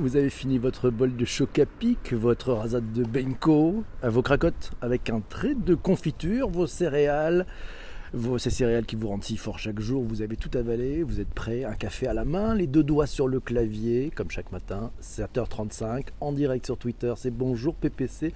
Vous avez fini votre bol de choc à pic, votre rasade de Benko, vos cracottes avec un trait de confiture, vos céréales, vos, ces céréales qui vous rendent si fort chaque jour, vous avez tout avalé, vous êtes prêt, un café à la main, les deux doigts sur le clavier, comme chaque matin, 7h35, en direct sur Twitter, c'est Bonjour PPC,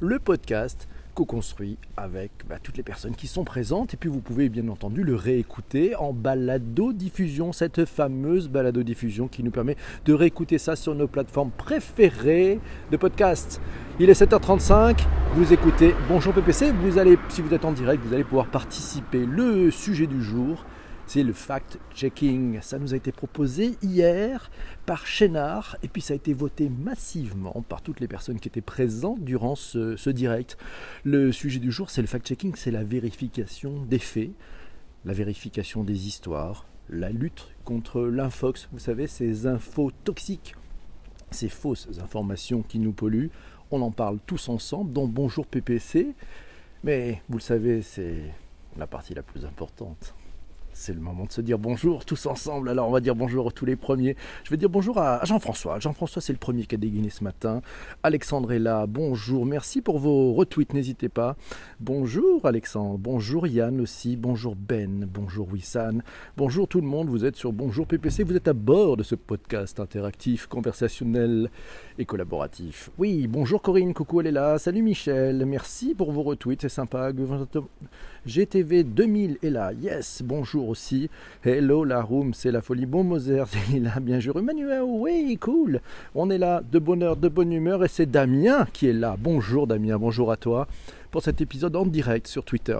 le podcast co-construit avec bah, toutes les personnes qui sont présentes. Et puis vous pouvez bien entendu le réécouter en balado-diffusion, cette fameuse balado-diffusion qui nous permet de réécouter ça sur nos plateformes préférées de podcast. Il est 7h35, vous écoutez Bonjour PPC, vous allez, si vous êtes en direct, vous allez pouvoir participer. Le sujet du jour, c'est le fact-checking. Ça nous a été proposé hier par Chénard et puis ça a été voté massivement par toutes les personnes qui étaient présentes durant ce, direct. Le sujet du jour, c'est le fact-checking, c'est la vérification des faits, la vérification des histoires, la lutte contre l'infox, vous savez, ces infos toxiques, ces fausses informations qui nous polluent. On en parle tous ensemble, dont Bonjour PPC, mais vous le savez, c'est la partie la plus importante c'est le moment de se dire bonjour tous ensemble. Alors on va dire bonjour à tous les premiers. Je vais dire bonjour à Jean-François. Jean-François c'est le premier qui a dégainé ce matin. Alexandre est là, bonjour. Merci pour vos retweets, n'hésitez pas. Bonjour Alexandre, bonjour Yann aussi, bonjour Ben, bonjour Wissan, bonjour tout le monde. Vous êtes sur Bonjour PPC, vous êtes à bord de ce podcast interactif, conversationnel et collaboratif. Oui, bonjour Corinne, coucou elle est là. Salut Michel, merci pour vos retweets, c'est sympa. GTV 2000 est là, yes, bonjour aussi. Hello la room, c'est la folie. Bon Moser, il a bien joué. Emmanuel, oui, cool. On est là, de bonne heure, de bonne humeur, et c'est Damien qui est là. Bonjour Damien, bonjour à toi pour cet épisode en direct sur Twitter.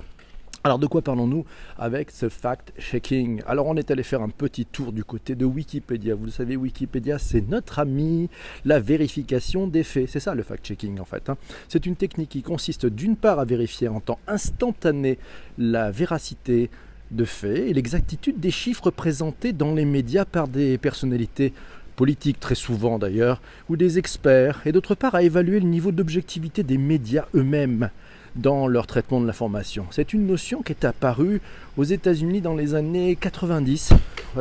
Alors de quoi parlons-nous avec ce fact-checking Alors on est allé faire un petit tour du côté de Wikipédia. Vous le savez, Wikipédia c'est notre ami, la vérification des faits. C'est ça le fact-checking en fait. Hein. C'est une technique qui consiste d'une part à vérifier en temps instantané la véracité de faits et l'exactitude des chiffres présentés dans les médias par des personnalités politiques très souvent d'ailleurs, ou des experts, et d'autre part à évaluer le niveau d'objectivité des médias eux-mêmes dans leur traitement de l'information. C'est une notion qui est apparue aux États-Unis dans les années 90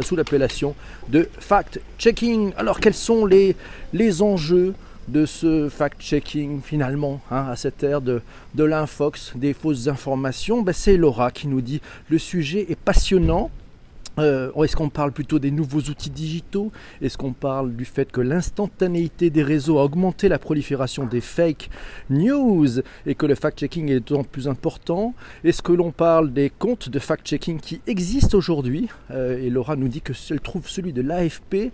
sous l'appellation de fact-checking. Alors quels sont les, les enjeux de ce fact-checking finalement, hein, à cette ère de, de l'infox, des fausses informations, ben, c'est Laura qui nous dit le sujet est passionnant. Euh, est-ce qu'on parle plutôt des nouveaux outils digitaux? Est-ce qu'on parle du fait que l'instantanéité des réseaux a augmenté la prolifération des fake news et que le fact-checking est d'autant plus important? Est-ce que l'on parle des comptes de fact-checking qui existent aujourd'hui? Euh, Et Laura nous dit que elle trouve celui de l'AFP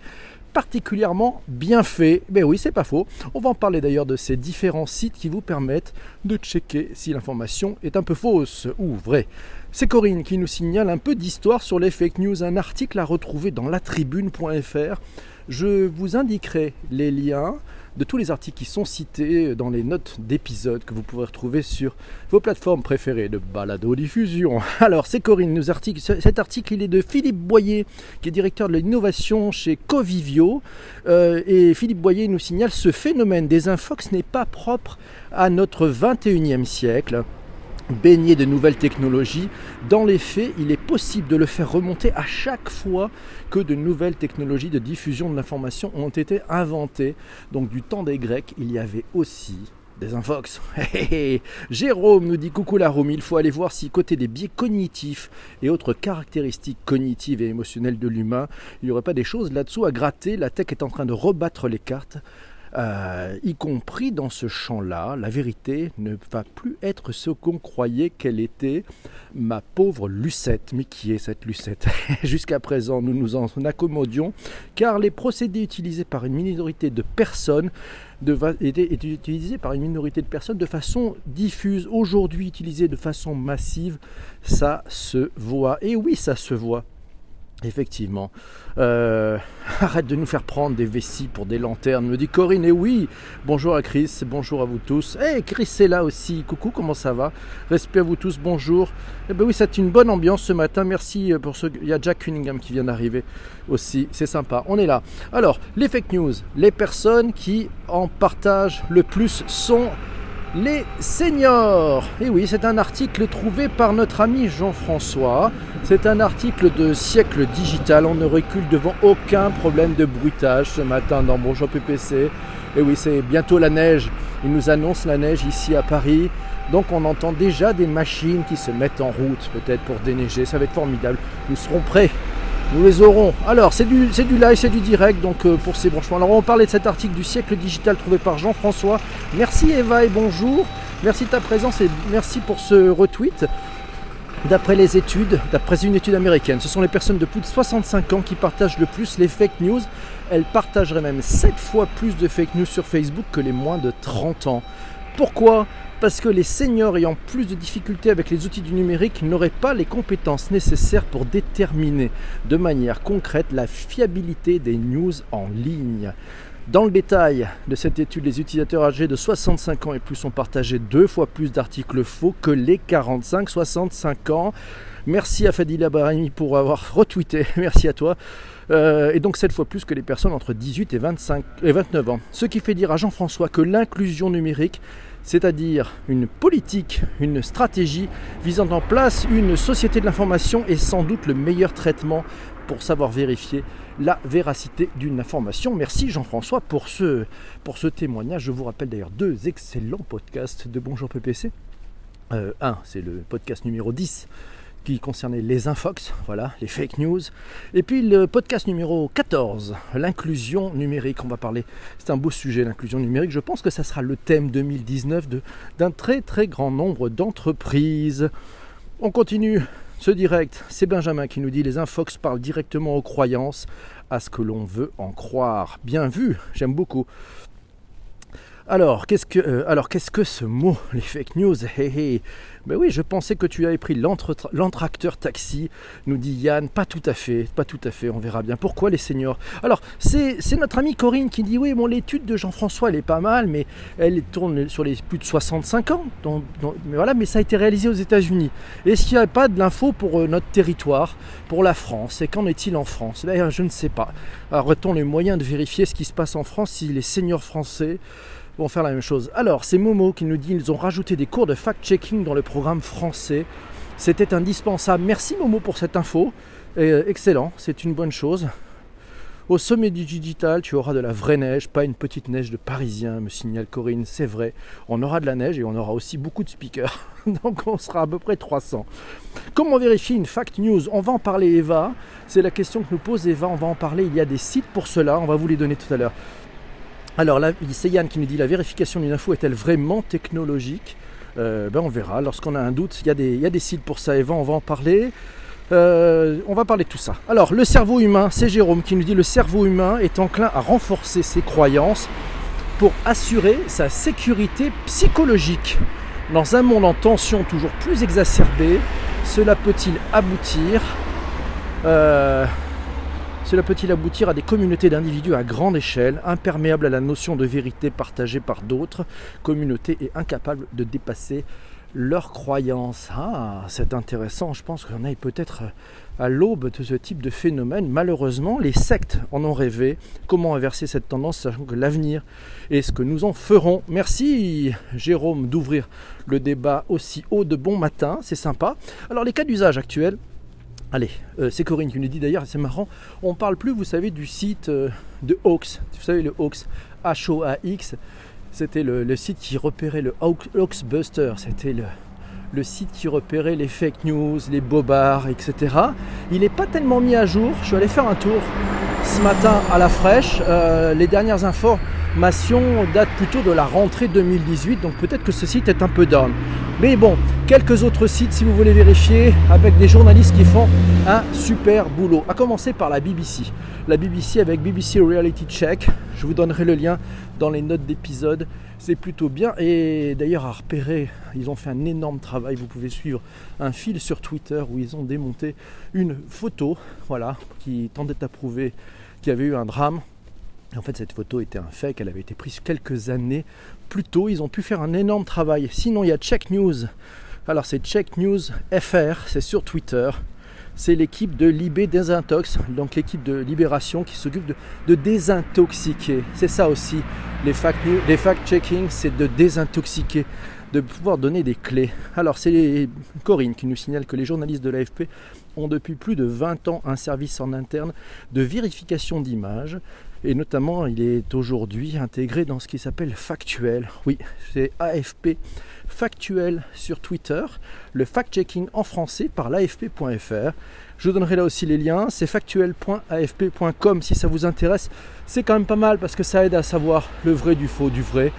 particulièrement bien fait. Ben oui, c'est pas faux. On va en parler d'ailleurs de ces différents sites qui vous permettent de checker si l'information est un peu fausse ou vraie. C'est Corinne qui nous signale un peu d'histoire sur les fake news, un article à retrouver dans latribune.fr. Je vous indiquerai les liens de tous les articles qui sont cités dans les notes d'épisode que vous pourrez retrouver sur vos plateformes préférées de balado-diffusion. Alors, c'est Corinne, cet article est de Philippe Boyer, qui est directeur de l'innovation chez Covivio. Euh, et Philippe Boyer nous signale ce phénomène des infox n'est pas propre à notre 21e siècle baigné de nouvelles technologies. Dans les faits, il est possible de le faire remonter à chaque fois que de nouvelles technologies de diffusion de l'information ont été inventées. Donc du temps des Grecs, il y avait aussi des infox. Jérôme nous dit coucou la Rome, il faut aller voir si côté des biais cognitifs et autres caractéristiques cognitives et émotionnelles de l'humain, il n'y aurait pas des choses là-dessous à gratter. La tech est en train de rebattre les cartes euh, y compris dans ce champ-là, la vérité ne va plus être ce qu'on croyait qu'elle était, ma pauvre Lucette. Mais qui est cette Lucette Jusqu'à présent, nous nous en accommodions, car les procédés utilisés par une minorité de personnes étaient utilisés par une minorité de personnes de façon diffuse. Aujourd'hui, utilisés de façon massive, ça se voit. Et oui, ça se voit. Effectivement. Euh, arrête de nous faire prendre des vessies pour des lanternes, me dit Corinne. Et oui, bonjour à Chris, bonjour à vous tous. Eh, Chris est là aussi. Coucou, comment ça va? Respect à vous tous, bonjour. Eh ben oui, c'est une bonne ambiance ce matin. Merci euh, pour ce. Il y a Jack Cunningham qui vient d'arriver aussi. C'est sympa. On est là. Alors, les fake news, les personnes qui en partagent le plus sont les seniors. Et oui, c'est un article trouvé par notre ami Jean-François. C'est un article de siècle digital. On ne recule devant aucun problème de bruitage ce matin dans Bonjour PPC. Et oui, c'est bientôt la neige. Il nous annonce la neige ici à Paris. Donc on entend déjà des machines qui se mettent en route peut-être pour déneiger. Ça va être formidable. Nous serons prêts nous les aurons. Alors, c'est du, live, c'est du direct, donc euh, pour ces branchements. Alors, on parler de cet article du siècle digital trouvé par Jean-François. Merci Eva et bonjour. Merci de ta présence et merci pour ce retweet. D'après les études, d'après une étude américaine, ce sont les personnes de plus de 65 ans qui partagent le plus les fake news. Elles partageraient même 7 fois plus de fake news sur Facebook que les moins de 30 ans. Pourquoi? Parce que les seniors ayant plus de difficultés avec les outils du numérique n'auraient pas les compétences nécessaires pour déterminer de manière concrète la fiabilité des news en ligne. Dans le détail de cette étude, les utilisateurs âgés de 65 ans et plus ont partagé deux fois plus d'articles faux que les 45-65 ans. Merci à Fadila Barami pour avoir retweeté, merci à toi. Euh, et donc sept fois plus que les personnes entre 18 et, 25, et 29 ans. Ce qui fait dire à Jean-François que l'inclusion numérique c'est-à-dire une politique, une stratégie visant en place une société de l'information est sans doute le meilleur traitement pour savoir vérifier la véracité d'une information. Merci Jean-François pour ce, témoignage. Je vous rappelle d'ailleurs deux excellents podcasts de Bonjour PPC. Euh, un, c'est le podcast numéro 10 qui concernait les infox, voilà, les fake news. Et puis le podcast numéro 14, l'inclusion numérique, on va parler, c'est un beau sujet l'inclusion numérique, je pense que ça sera le thème 2019 d'un très très grand nombre d'entreprises. On continue ce direct, c'est Benjamin qui nous dit les infox parlent directement aux croyances, à ce que l'on veut en croire. Bien vu, j'aime beaucoup. Alors, qu'est-ce que, euh, alors, qu'est-ce que ce mot, les fake news ben oui, je pensais que tu avais pris l'entracteur taxi, nous dit Yann. Pas tout à fait, pas tout à fait, on verra bien. Pourquoi les seniors? Alors, c'est notre amie Corinne qui dit oui, bon, l'étude de Jean-François, elle est pas mal, mais elle tourne sur les plus de 65 ans. mais voilà, mais ça a été réalisé aux États-Unis. Est-ce qu'il n'y a pas de l'info pour euh, notre territoire, pour la France? Et qu'en est-il en France? D'ailleurs, je ne sais pas. Aurait-on les moyens de vérifier ce qui se passe en France si les seniors français faire la même chose. Alors, c'est Momo qui nous dit ils ont rajouté des cours de fact-checking dans le programme français. C'était indispensable. Merci Momo pour cette info. Euh, excellent, c'est une bonne chose. Au sommet du digital, tu auras de la vraie neige, pas une petite neige de parisien, me signale Corinne. C'est vrai, on aura de la neige et on aura aussi beaucoup de speakers. Donc on sera à peu près 300. Comment vérifier une fact news? On va en parler Eva. C'est la question que nous pose Eva. On va en parler. Il y a des sites pour cela. On va vous les donner tout à l'heure. Alors là, c'est Yann qui nous dit la vérification d'une info est-elle vraiment technologique euh, ben On verra. Lorsqu'on a un doute, il y, a des, sites pour ça. Eva, on va en parler. Euh, on va parler de tout ça. Alors, le cerveau humain, c'est Jérôme qui nous dit le cerveau humain est enclin à renforcer ses croyances pour assurer sa sécurité psychologique. Dans un monde en tension toujours plus exacerbée, cela peut-il aboutir euh, cela peut-il aboutir à des communautés d'individus à grande échelle, imperméables à la notion de vérité partagée par d'autres, communautés et incapables de dépasser leurs croyances Ah, c'est intéressant, je pense qu'on est peut-être à l'aube de ce type de phénomène. Malheureusement, les sectes en ont rêvé. Comment inverser cette tendance, sachant que l'avenir est ce que nous en ferons? Merci Jérôme d'ouvrir le débat aussi haut de bon matin, c'est sympa. Alors les cas d'usage actuels, Allez, euh, c'est Corinne qui nous dit d'ailleurs, c'est marrant, on parle plus, vous savez, du site euh, de Hoax. Vous savez, le Hoax, H-O-A-X, c'était le, site qui repérait le Hoaxbuster, c'était le, le site qui repérait les fake news, les bobards, etc. Il n'est pas tellement mis à jour. Je suis allé faire un tour ce matin à la fraîche. Euh, les dernières informations datent plutôt de la rentrée 2018, donc peut-être que ce site est un peu down. Mais bon, quelques autres sites si vous voulez vérifier avec des journalistes qui font un super boulot. À commencer par la BBC. La BBC avec BBC Reality Check. Je vous donnerai le lien dans les notes d'épisode. C'est plutôt bien. Et d'ailleurs, à repérer, ils ont fait un énorme travail. Vous pouvez suivre un fil sur Twitter où ils ont démonté une photo, voilà, qui tendait à prouver qu'il y avait eu un drame. En fait, cette photo était un fake, elle avait été prise quelques années plus tôt. Ils ont pu faire un énorme travail. Sinon, il y a Check News. Alors, c'est Check News FR, c'est sur Twitter. c'est l'équipe de Libé Désintox, donc l'équipe de Libération qui s'occupe de, désintoxiquer. C'est ça aussi, les fact-checking, fact c'est de désintoxiquer de pouvoir donner des clés. Alors c'est Corinne qui nous signale que les journalistes de l'AFP ont depuis plus de 20 ans un service en interne de vérification d'images et notamment il est aujourd'hui intégré dans ce qui s'appelle Factuel. Oui, c'est AFP Factuel sur Twitter, le fact-checking en français par l'AFP.fr. Je vous donnerai là aussi les liens, c'est factuel.afp.com si ça vous intéresse. C'est quand même pas mal parce que ça aide à savoir le vrai du faux du vrai.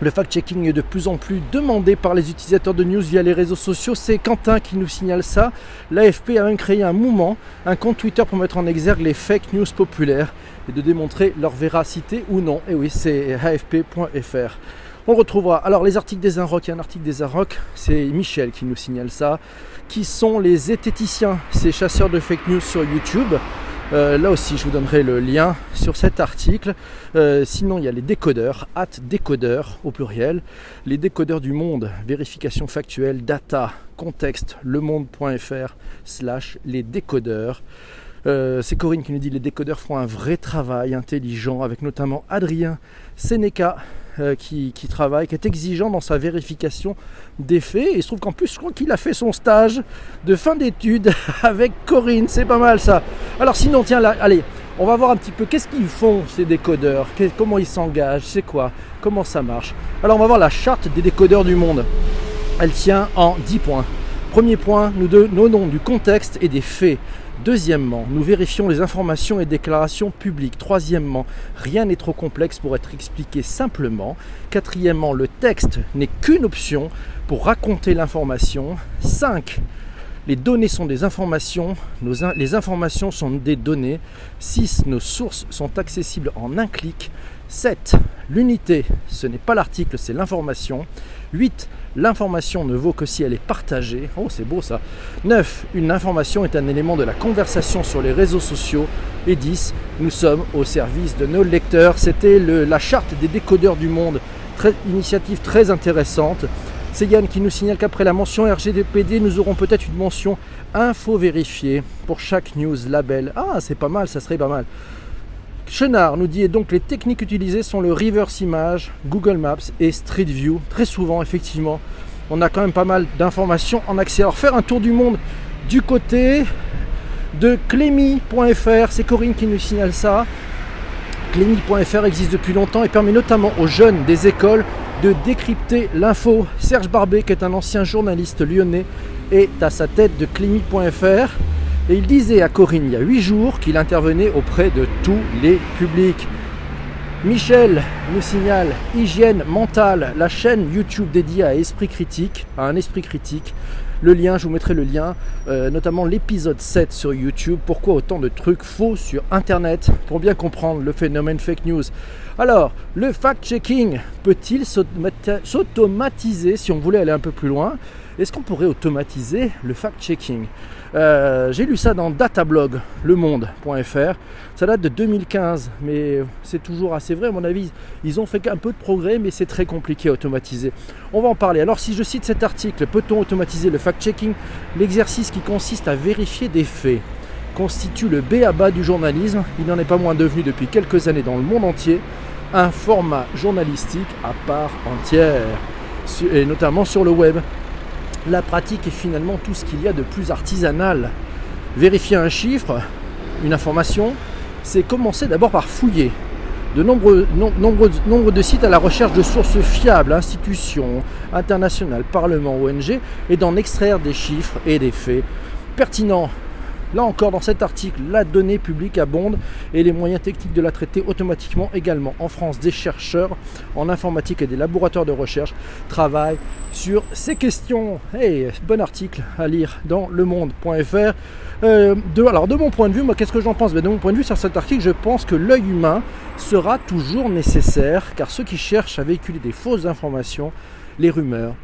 Le fact-checking est de plus en plus demandé par les utilisateurs de news via les réseaux sociaux. C'est Quentin qui nous signale ça. L'AFP a même créé un mouvement, un compte Twitter pour mettre en exergue les fake news populaires et de démontrer leur véracité ou non. Et oui, c'est afp.fr. On retrouvera alors les articles des Inrock. Il y a un article des Inrock, c'est Michel qui nous signale ça. Qui sont les zététiciens, ces chasseurs de fake news sur YouTube? Euh, là aussi, je vous donnerai le lien sur cet article. Euh, sinon, il y a les décodeurs, at décodeurs au pluriel. Les décodeurs du monde, vérification factuelle, data, contexte, lemonde.fr slash les décodeurs. Euh, c'est Corinne qui nous dit les décodeurs font un vrai travail intelligent avec notamment Adrien Seneca euh, qui, travaille, qui est exigeant dans sa vérification des faits. Et il se trouve qu'en plus, je crois qu'il a fait son stage de fin d'études avec Corinne. C'est pas mal ça. Alors sinon, tiens, là, allez, on va voir un petit peu qu'est-ce qu'ils font ces décodeurs, comment ils s'engagent, c'est quoi, comment ça marche? Alors on va voir la charte des décodeurs du monde. Elle tient en 10 points. Premier point, nous donnons du contexte et des faits. Deuxièmement, nous vérifions les informations et déclarations publiques. Troisièmement, rien n'est trop complexe pour être expliqué simplement. Quatrièmement, le texte n'est qu'une option pour raconter l'information. 5. Les données sont des informations, les informations sont des données. 6. Nos sources sont accessibles en un clic. 7. L'unité, ce n'est pas l'article, c'est l'information. 8. L'information ne vaut que si elle est partagée. Oh, c'est beau ça. 9. Une information est un élément de la conversation sur les réseaux sociaux. Et 10. Nous sommes au service de nos lecteurs. C'était la charte des décodeurs du monde. Initiative très intéressante. C'est Yann qui nous signale qu'après la mention RGDPD, nous aurons peut-être une mention info vérifiée pour chaque news label. Ah, c'est pas mal, ça serait pas mal. Chenard nous dit donc les techniques utilisées sont le reverse image, Google Maps et Street View. Très souvent, effectivement, on a quand même pas mal d'informations en accès. Alors faire un tour du monde du côté de clémy.fr, c'est Corinne qui nous signale ça. Clémy.fr existe depuis longtemps et permet notamment aux jeunes des écoles de décrypter l'info. Serge Barbet, qui est un ancien journaliste lyonnais, est à sa tête de clémy.fr. Et il disait à Corinne il y a huit jours qu'il intervenait auprès de tous les publics. Michel nous signale Hygiène mentale, la chaîne YouTube dédiée à Esprit Critique, à un esprit critique. Le lien, je vous mettrai le lien, euh, notamment l'épisode 7 sur YouTube. Pourquoi autant de trucs faux sur Internet? Pour bien comprendre le phénomène fake news. Alors, le fact-checking peut-il s'automatiser si on voulait aller un peu plus loin? Est-ce qu'on pourrait automatiser le fact-checking? Euh, j'ai lu ça dans datablog lemonde.fr. Ça date de 2015, mais c'est toujours assez vrai à mon avis. Ils ont fait un peu de progrès, mais c'est très compliqué à automatiser. On va en parler. Alors si je cite cet article, peut-on automatiser le fact-checking? L'exercice qui consiste à vérifier des faits constitue le B à bas du journalisme. Il n'en est pas moins devenu depuis quelques années dans le monde entier un format journalistique à part entière, et notamment sur le web la pratique est finalement tout ce qu'il y a de plus artisanal. Vérifier un chiffre, une information, c'est commencer d'abord par fouiller. De nombreux, sites à la recherche de sources fiables, institutions internationales, parlements, ONG, et d'en extraire des chiffres et des faits pertinents Là encore, dans cet article, la donnée publique abonde et les moyens techniques de la traiter automatiquement également. En France, des chercheurs en informatique et des laboratoires de recherche travaillent sur ces questions. Hey, bon article à lire dans lemonde.fr. Euh, de, alors, de mon point de vue, moi, qu'est-ce que j'en pense? Ben, De mon point de vue, sur cet article, je pense que l'œil humain sera toujours nécessaire car ceux qui cherchent à véhiculer des fausses informations, les rumeurs,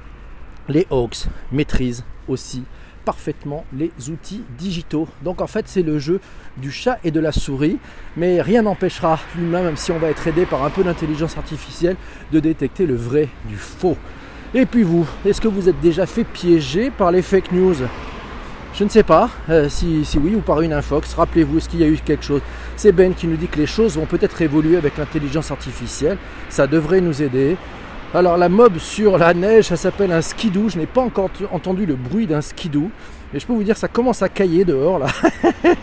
les hoax maîtrisent aussi parfaitement les outils digitaux. Donc en fait c'est le jeu du chat et de la souris, mais rien n'empêchera l'humain, même si on va être aidé par un peu d'intelligence artificielle, de détecter le vrai du faux. Et puis vous, est-ce que vous êtes déjà fait piéger par les fake news? Je ne sais pas euh, si, si, oui ou par une infox. Rappelez-vous, est-ce qu'il y a eu quelque chose? C'est Ben qui nous dit que les choses vont peut-être évoluer avec l'intelligence artificielle. Ça devrait nous aider. Alors la mob sur la neige, ça s'appelle un skidoo. Je n'ai pas encore entendu le bruit d'un skidoo. Et je peux vous dire, ça commence à cailler dehors là.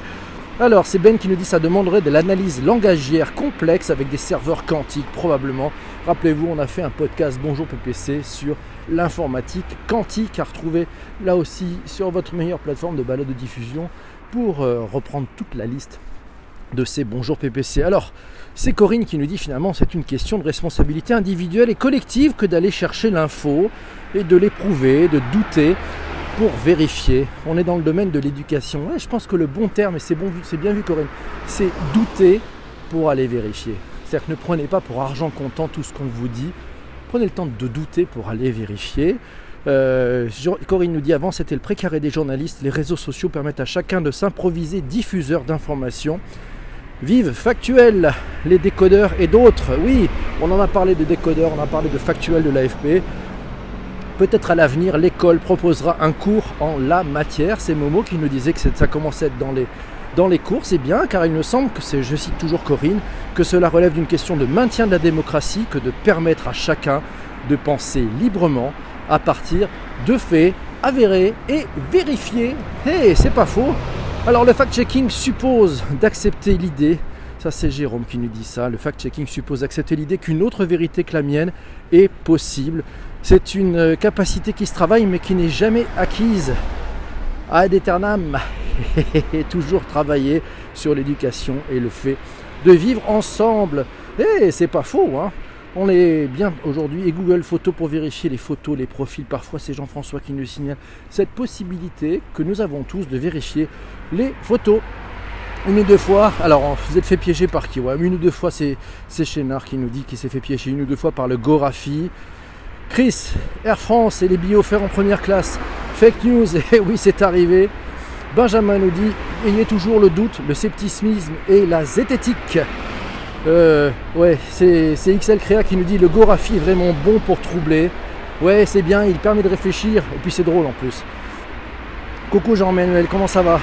Alors, c'est Ben qui nous dit ça demanderait de l'analyse langagière complexe avec des serveurs quantiques, probablement. Rappelez-vous, on a fait un podcast Bonjour PPC sur l'informatique quantique à retrouver là aussi sur votre meilleure plateforme de balade de diffusion pour euh, reprendre toute la liste de ces Bonjour PPC. Alors, c'est Corinne qui nous dit finalement c'est une question de responsabilité individuelle et collective que d'aller chercher l'info et de l'éprouver, de douter pour vérifier. On est dans le domaine de l'éducation. je pense que le bon terme, et c'est bien vu Corinne, c'est douter pour aller vérifier. C'est-à-dire que ne prenez pas pour argent comptant tout ce qu'on vous dit. Prenez le temps de douter pour aller vérifier. Euh, Corinne nous dit avant, c'était le précaré des journalistes. Les réseaux sociaux permettent à chacun de s'improviser diffuseur d'informations. Vive factuel, les décodeurs et d'autres. Oui, on en a parlé de décodeurs, on a parlé de factuel de l'AFP. Peut-être à l'avenir, l'école proposera un cours en la matière. C'est Momo qui nous disait que ça commençait à être dans les, dans les cours. C'est bien, car il me semble que c'est, je cite toujours Corinne, que cela relève d'une question de maintien de la démocratie que de permettre à chacun de penser librement à partir de faits avérés et vérifiés. Hé, c'est pas faux. Alors le fact-checking suppose d'accepter l'idée, ça c'est Jérôme qui nous dit ça, le fact-checking suppose d'accepter l'idée qu'une autre vérité que la mienne est possible. C'est une euh, capacité qui se travaille mais qui n'est jamais acquise. Ad eternam, toujours travailler sur l'éducation et le fait de vivre ensemble. Et c'est pas faux, hein on est bien aujourd'hui et Google Photos pour vérifier les photos, les profils. Parfois, c'est Jean-François qui nous signale cette possibilité que nous avons tous de vérifier les photos. Une ou deux fois, alors vous êtes fait piéger par qui? Une ou deux fois, c'est Chénard qui nous dit qu'il s'est fait piéger une ou deux fois par le Gorafi. Chris, Air France et les billets offerts en première classe. Fake news, et eh oui, c'est arrivé. Benjamin nous dit ayez toujours le doute, le scepticisme et la zététique. Euh, ouais, c'est XL Créa qui nous dit le Gorafi est vraiment bon pour troubler. Ouais, c'est bien, il permet de réfléchir et puis c'est drôle en plus. Coucou Jean-Manuel, comment ça va?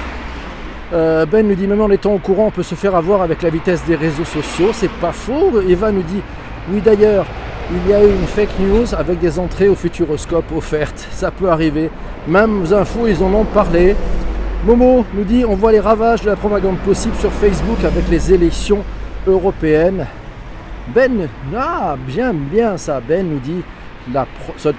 Euh, Ben nous dit même en étant au courant, on peut se faire avoir avec la vitesse des réseaux sociaux. C'est pas faux. Eva nous dit oui d'ailleurs, il y a eu une fake news avec des entrées au futuroscope offertes. Ça peut arriver. Même infos, ils en ont parlé. Momo nous dit on voit les ravages de la propagande possible sur Facebook avec les élections européenne. Ben, ah, bien, bien ça. Ben nous dit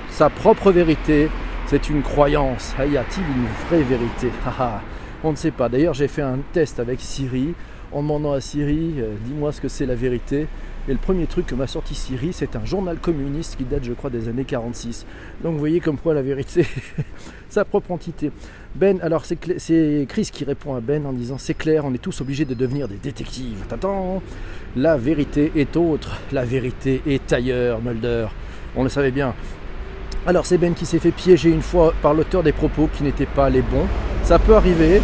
sa propre vérité, c'est une croyance. Ah, y a-t-il une vraie vérité? Ah, ah. On ne sait pas. D'ailleurs, j'ai fait un test avec Siri en demandant à Siri, euh, dis-moi ce que c'est la vérité. Et le premier truc que m'a sorti Siri, c'est un journal communiste qui date, je crois, des années 46. Donc vous voyez comme quoi la vérité, sa propre entité. Ben, alors c'est Chris qui répond à Ben en disant c'est clair, on est tous obligés de devenir des détectives. T'attends La vérité est autre, la vérité est ailleurs, Mulder. On le savait bien. Alors c'est Ben qui s'est fait piéger une fois par l'auteur des propos qui n'étaient pas les bons. Ça peut arriver.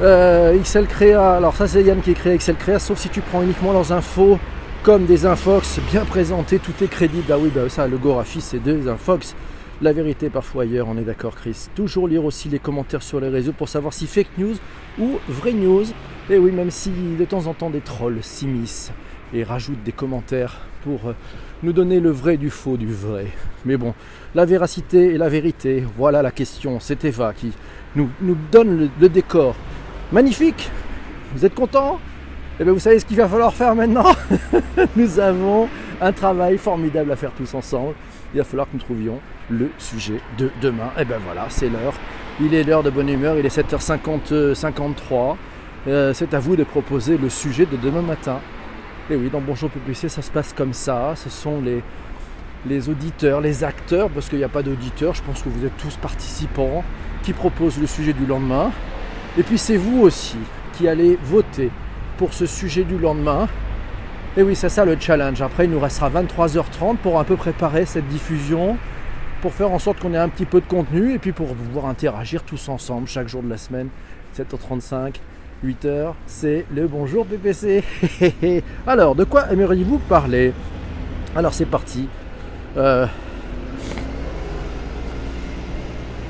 Euh, XL Créa, alors ça c'est Yann qui écrit XL Créa, sauf si tu prends uniquement leurs infos comme des infox bien présentés, tout est crédible. Ah oui, bah ça, le Gorafi, c'est des infox. La vérité parfois ailleurs, on est d'accord Chris. Toujours lire aussi les commentaires sur les réseaux pour savoir si fake news ou vraie news. Et oui, même si de temps en temps des trolls s'immiscent et rajoutent des commentaires pour euh, nous donner le vrai du faux du vrai. Mais bon, la véracité et la vérité, voilà la question. C'est Eva qui nous, nous donne le décor. Magnifique Vous êtes content et eh bien vous savez ce qu'il va falloir faire maintenant Nous avons un travail formidable à faire tous ensemble. Il va falloir que nous trouvions le sujet de demain. Et eh bien voilà, c'est l'heure. Il est l'heure de bonne humeur, il est 7h53. 53. Euh, c'est à vous de proposer le sujet de demain matin. Et oui, dans Bonjour PPC, ça se passe comme ça. Ce sont les, les auditeurs, les acteurs, parce qu'il n'y a pas d'auditeurs, je pense que vous êtes tous participants, qui proposent le sujet du lendemain. Et puis c'est vous aussi qui allez voter pour ce sujet du lendemain. Et oui, c'est ça le challenge. Après, il nous restera 23h30 pour un peu préparer cette diffusion, pour faire en sorte qu'on ait un petit peu de contenu et puis pour pouvoir interagir tous ensemble chaque jour de la semaine. 7h35, 8h, c'est le bonjour PPC. Alors, de quoi aimeriez-vous parler? Alors, c'est parti. Euh,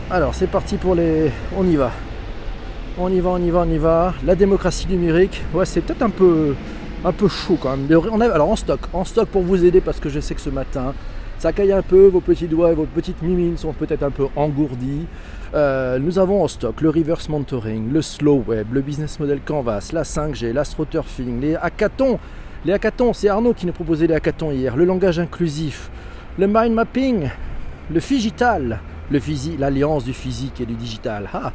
alors, c'est parti pour les. On y va. On y va, on y va, on y va. La démocratie numérique, ouais, c'est peut-être un peu, un peu chaud quand même. On a, alors en stock, en stock pour vous aider parce que je sais que ce matin, ça caille un peu, vos petits doigts et vos petites mimines sont peut-être un peu engourdis. Euh, nous avons en stock le reverse mentoring, le slow web, le business model canvas, la 5G, l'astroturfing, les hackathons. Les hackathons, c'est Arnaud qui nous proposait les hackathons hier. Le langage inclusif, le mind mapping, le digital, le l'alliance du physique et du digital. Ah,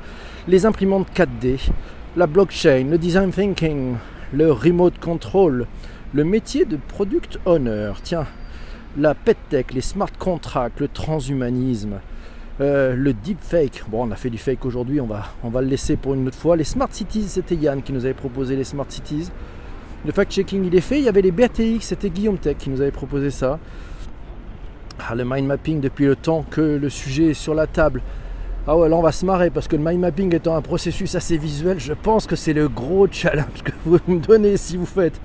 les imprimantes 4D, la blockchain, le design thinking, le remote control, le métier de product owner, tiens, la tech, les smart contracts, le transhumanisme, euh, le deepfake. Bon, on a fait du fake aujourd'hui, on va, on va le laisser pour une autre fois. Les smart cities, c'était Yann qui nous avait proposé les smart cities. Le fact-checking, il est fait. Il y avait les BATX, c'était Guillaume Tech qui nous avait proposé ça. Ah, le mind mapping, depuis le temps que le sujet est sur la table, ah ouais, là on va se marrer parce que le mind mapping étant un processus assez visuel, je pense que c'est le gros challenge que vous me donnez si vous faites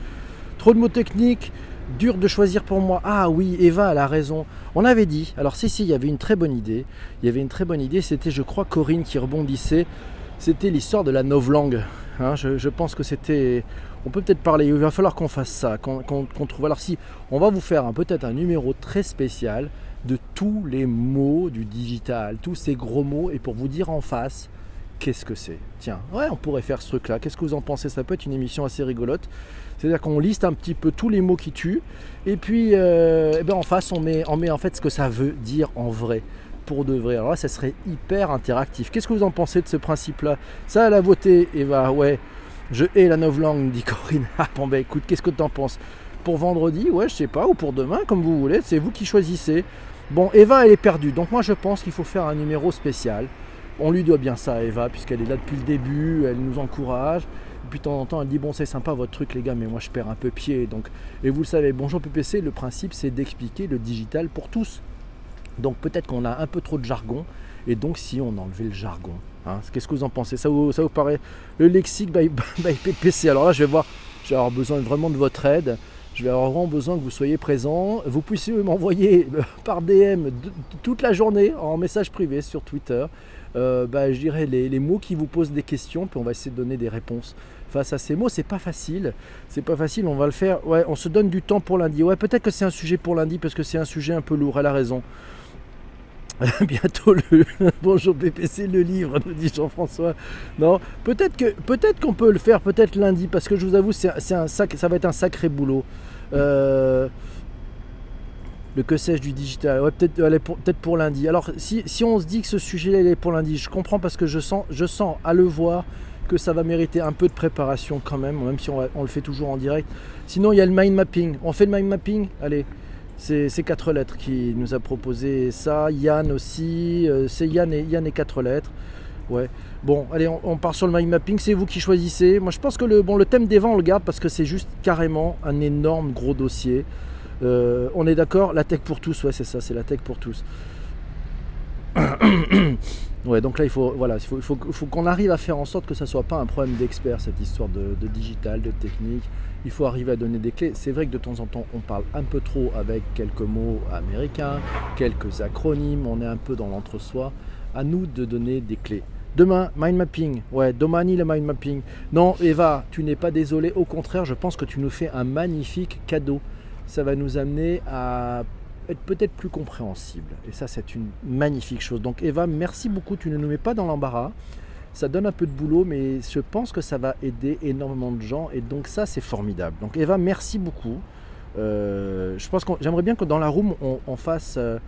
trop de mots techniques, dur de choisir pour moi. Ah oui, Eva, elle a raison. On avait dit, alors si, si, il y avait une très bonne idée. Il y avait une très bonne idée, c'était, je crois, Corinne qui rebondissait. C'était l'histoire de la novlangue. Hein, je, pense que c'était. On peut peut-être parler, il va falloir qu'on fasse ça, qu'on trouve. Alors si, on va vous faire peut-être un numéro très spécial de tous les mots du digital, tous ces gros mots, et pour vous dire en face, qu'est-ce que c'est? Tiens, ouais, on pourrait faire ce truc-là. Qu'est-ce que vous en pensez? Ça peut être une émission assez rigolote. C'est-à-dire qu'on liste un petit peu tous les mots qui tuent, et puis euh, eh ben en face, on met, on met en fait ce que ça veut dire en vrai pour de vrai. Alors là, ça serait hyper interactif. Qu'est-ce que vous en pensez de ce principe-là? Ça, la voté, Eva, ouais. Je hais la novlangue, dit Corinne. Ah bon, ben écoute, qu'est-ce que tu en penses? Pour vendredi, ouais, je sais pas, ou pour demain, comme vous voulez, c'est vous qui choisissez. Bon, Eva, elle est perdue. Donc moi, je pense qu'il faut faire un numéro spécial. On lui doit bien ça, Eva, puisqu'elle est là depuis le début, elle nous encourage. Et puis de temps en temps, elle dit Bon, c'est sympa votre truc, les gars, mais moi je perds un peu pied. Donc, et vous le savez, bonjour PPC, le principe c'est d'expliquer le digital pour tous. Donc peut-être qu'on a un peu trop de jargon. Et donc, si on enlevait le jargon, hein, qu'est-ce que vous en pensez? Ça vous, ça vous paraît le lexique by, by PPC Alors là, je vais voir, je vais avoir besoin vraiment de votre aide. Je vais avoir vraiment besoin que vous soyez présent. Vous puissiez m'envoyer euh, par DM toute la journée en message privé sur Twitter. Euh, bah, je dirais les, mots qui vous posent des questions, puis on va essayer de donner des réponses face à ces mots. C'est pas facile, c'est pas facile. On va le faire. Ouais, on se donne du temps pour lundi. Ouais, peut-être que c'est un sujet pour lundi parce que c'est un sujet un peu lourd. Elle a raison. Bientôt le bonjour PPC le livre, nous dit Jean-François. Non, peut-être qu'on peut le faire peut-être lundi parce que je vous avoue c'est un sac, ça va être un sacré boulot. Euh, le que sais-je du digital, ouais, peut-être peut pour lundi. Alors si, on se dit que ce sujet-là est pour lundi, je comprends parce que je sens, je sens à le voir que ça va mériter un peu de préparation quand même, même si on le fait toujours en direct. Sinon il y a le mind mapping. On fait le mind mapping? Allez, c'est quatre lettres qui nous a proposé ça. Yann aussi, euh, c'est Yann et, Yann et quatre lettres. Ouais. Bon, allez, on, part sur le mind mapping. C'est vous qui choisissez. Moi, je pense que le, bon, le thème des vents, on le garde parce que c'est juste carrément un énorme gros dossier. Euh, on est d'accord La tech pour tous, ouais, c'est ça, c'est la tech pour tous. ouais, donc là, il faut, voilà, il faut, qu'on arrive à faire en sorte que ça soit pas un problème d'expert, cette histoire de, digital, de technique. Il faut arriver à donner des clés. C'est vrai que de temps en temps, on parle un peu trop avec quelques mots américains, quelques acronymes, on est un peu dans l'entre-soi. À nous de donner des clés. Demain, mind mapping. Ouais, Domani le mind mapping. Non, Eva, tu n'es pas désolé. Au contraire, je pense que tu nous fais un magnifique cadeau. Ça va nous amener à être peut-être plus compréhensible. Et ça, c'est une magnifique chose. Donc, Eva, merci beaucoup. Tu ne nous mets pas dans l'embarras. Ça donne un peu de boulot, mais je pense que ça va aider énormément de gens. Et donc, ça, c'est formidable. Donc, Eva, merci beaucoup. Euh, j'aimerais bien que dans la room, on, fasse euh,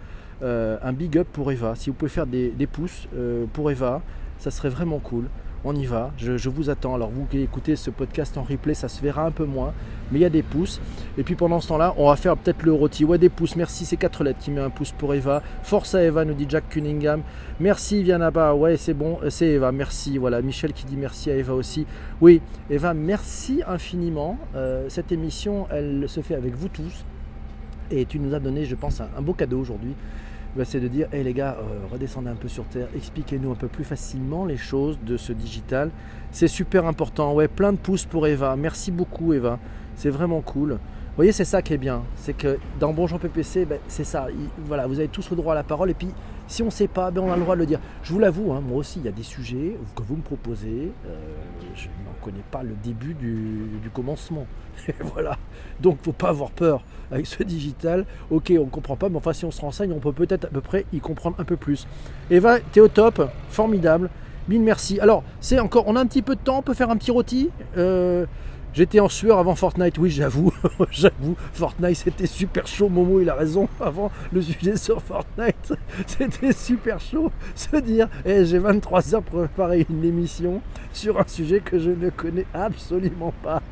euh, un big up pour Eva. Si vous pouvez faire des pouces pour Eva, ça serait vraiment cool. On y va, je, vous attends. Alors vous qui écoutez ce podcast en replay, ça se verra un peu moins, mais il y a des pouces. Et puis pendant ce temps-là, on va faire peut-être le rôti. Ouais, des pouces, merci, c'est quatre lettres qui met un pouce pour Eva. Force à Eva, nous dit Jack Cunningham. Merci Vianaba, ouais c'est bon, euh, c'est Eva, merci. Voilà, Michel qui dit merci à Eva aussi. Oui, Eva, merci infiniment. Euh, cette émission, elle se fait avec vous tous. Et tu nous as donné, je pense, un beau cadeau aujourd'hui. Bah, c'est de dire hé les gars, euh, redescendez un peu sur terre, expliquez-nous un peu plus facilement les choses de ce digital. C'est super important. Ouais, plein de pouces pour Eva. Merci beaucoup, Eva. C'est vraiment cool. voyez, c'est ça qui est bien. C'est que dans Bonjour PPC, ben, c'est ça. voilà, vous avez tous le droit à la parole. Et puis, si on ne sait pas, ben, on a le droit de le dire. Je vous l'avoue, hein, moi aussi, il y a des sujets que vous me proposez. Euh, je n'en connais pas le début du, commencement. voilà. Donc, faut pas avoir peur avec ce digital. Ok, on ne comprend pas, mais enfin, si on se renseigne, on peut peut-être à peu près y comprendre un peu plus. Eva, es au top. Formidable. Mille merci. Alors, c'est encore, on a un petit peu de temps, on peut faire un petit rôti. Euh, J'étais en sueur avant Fortnite, oui j'avoue, j'avoue, Fortnite c'était super chaud, Momo il a raison, avant le sujet sur Fortnite, c'était super chaud, se dire, eh, j'ai 23 heures pour préparer une émission sur un sujet que je ne connais absolument pas.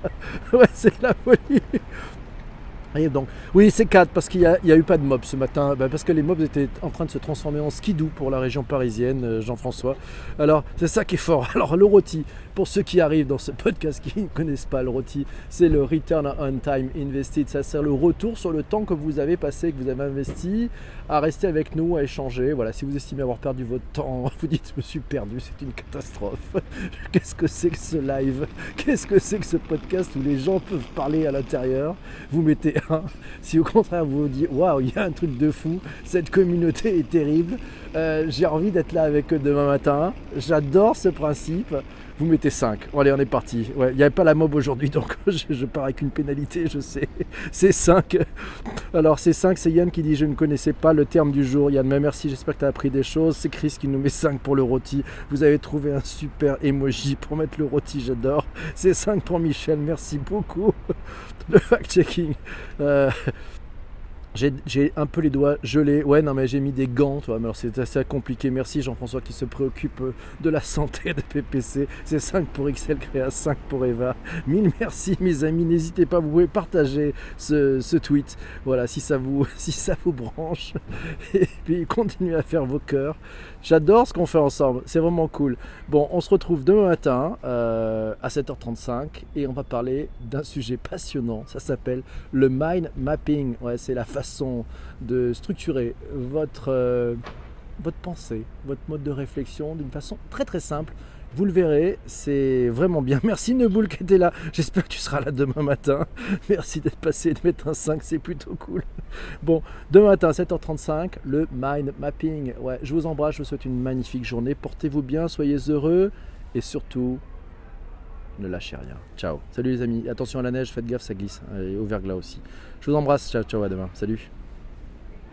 ouais c'est la folie donc, oui, c'est 4 parce qu'il n'y a, eu pas de mobs ce matin, bah, parce que les mobs étaient en train de se transformer en skidoo pour la région parisienne, euh, Jean-François. Alors, c'est ça qui est fort. Alors, le rôti, pour ceux qui arrivent dans ce podcast qui ne connaissent pas le rôti, c'est le Return on Time Invested. Ça sert le retour sur le temps que vous avez passé, que vous avez investi, à rester avec nous, à échanger. Voilà, si vous estimez avoir perdu votre temps, vous dites je me suis perdu, c'est une catastrophe. Qu'est-ce que c'est que ce live? Qu'est-ce que c'est que ce podcast où les gens peuvent parler à l'intérieur? Vous mettez un. Si au contraire vous vous dites waouh, il y a un truc de fou, cette communauté est terrible, euh, j'ai envie d'être là avec eux demain matin. J'adore ce principe vous mettez 5. allez, on est parti. Ouais, il n'y avait pas la mob aujourd'hui, donc je, pars avec une pénalité, je sais. C'est 5. Alors, c'est 5, c'est Yann qui dit Je ne connaissais pas le terme du jour. Yann, mais merci, j'espère que tu as appris des choses. C'est Chris qui nous met 5 pour le rôti. Vous avez trouvé un super emoji pour mettre le rôti, j'adore. C'est 5 pour Michel, merci beaucoup. Le fact-checking. Euh, j'ai un peu les doigts gelés. Ouais, non, mais j'ai mis des gants, toi. Mais alors, c'est assez compliqué. Merci Jean-François qui se préoccupe euh, de la santé de PPC. C'est 5 pour XL Créa, 5 pour Eva. Mille merci, mes amis. N'hésitez pas, vous pouvez partager ce, tweet. Voilà, si ça vous, si ça vous branche. Et puis, continuez à faire vos cœurs. J'adore ce qu'on fait ensemble, c'est vraiment cool. Bon, on se retrouve demain matin euh, à 7h35 et on va parler d'un sujet passionnant. Ça s'appelle le mind mapping. Ouais, c'est la façon de structurer votre, euh, votre pensée, votre mode de réflexion d'une façon très très simple vous le verrez, c'est vraiment bien. Merci Neboul qui était là. J'espère que tu seras là demain matin. Merci d'être passé de mettre un 5, c'est plutôt cool. Bon, demain matin, 7h35, le mind mapping. Ouais, je vous embrasse, je vous souhaite une magnifique journée. Portez-vous bien, soyez heureux et surtout, ne lâchez rien. Ciao. Salut les amis. Attention à la neige, faites gaffe, ça glisse. Et au verglas aussi. Je vous embrasse. Ciao, ciao, à demain. Salut.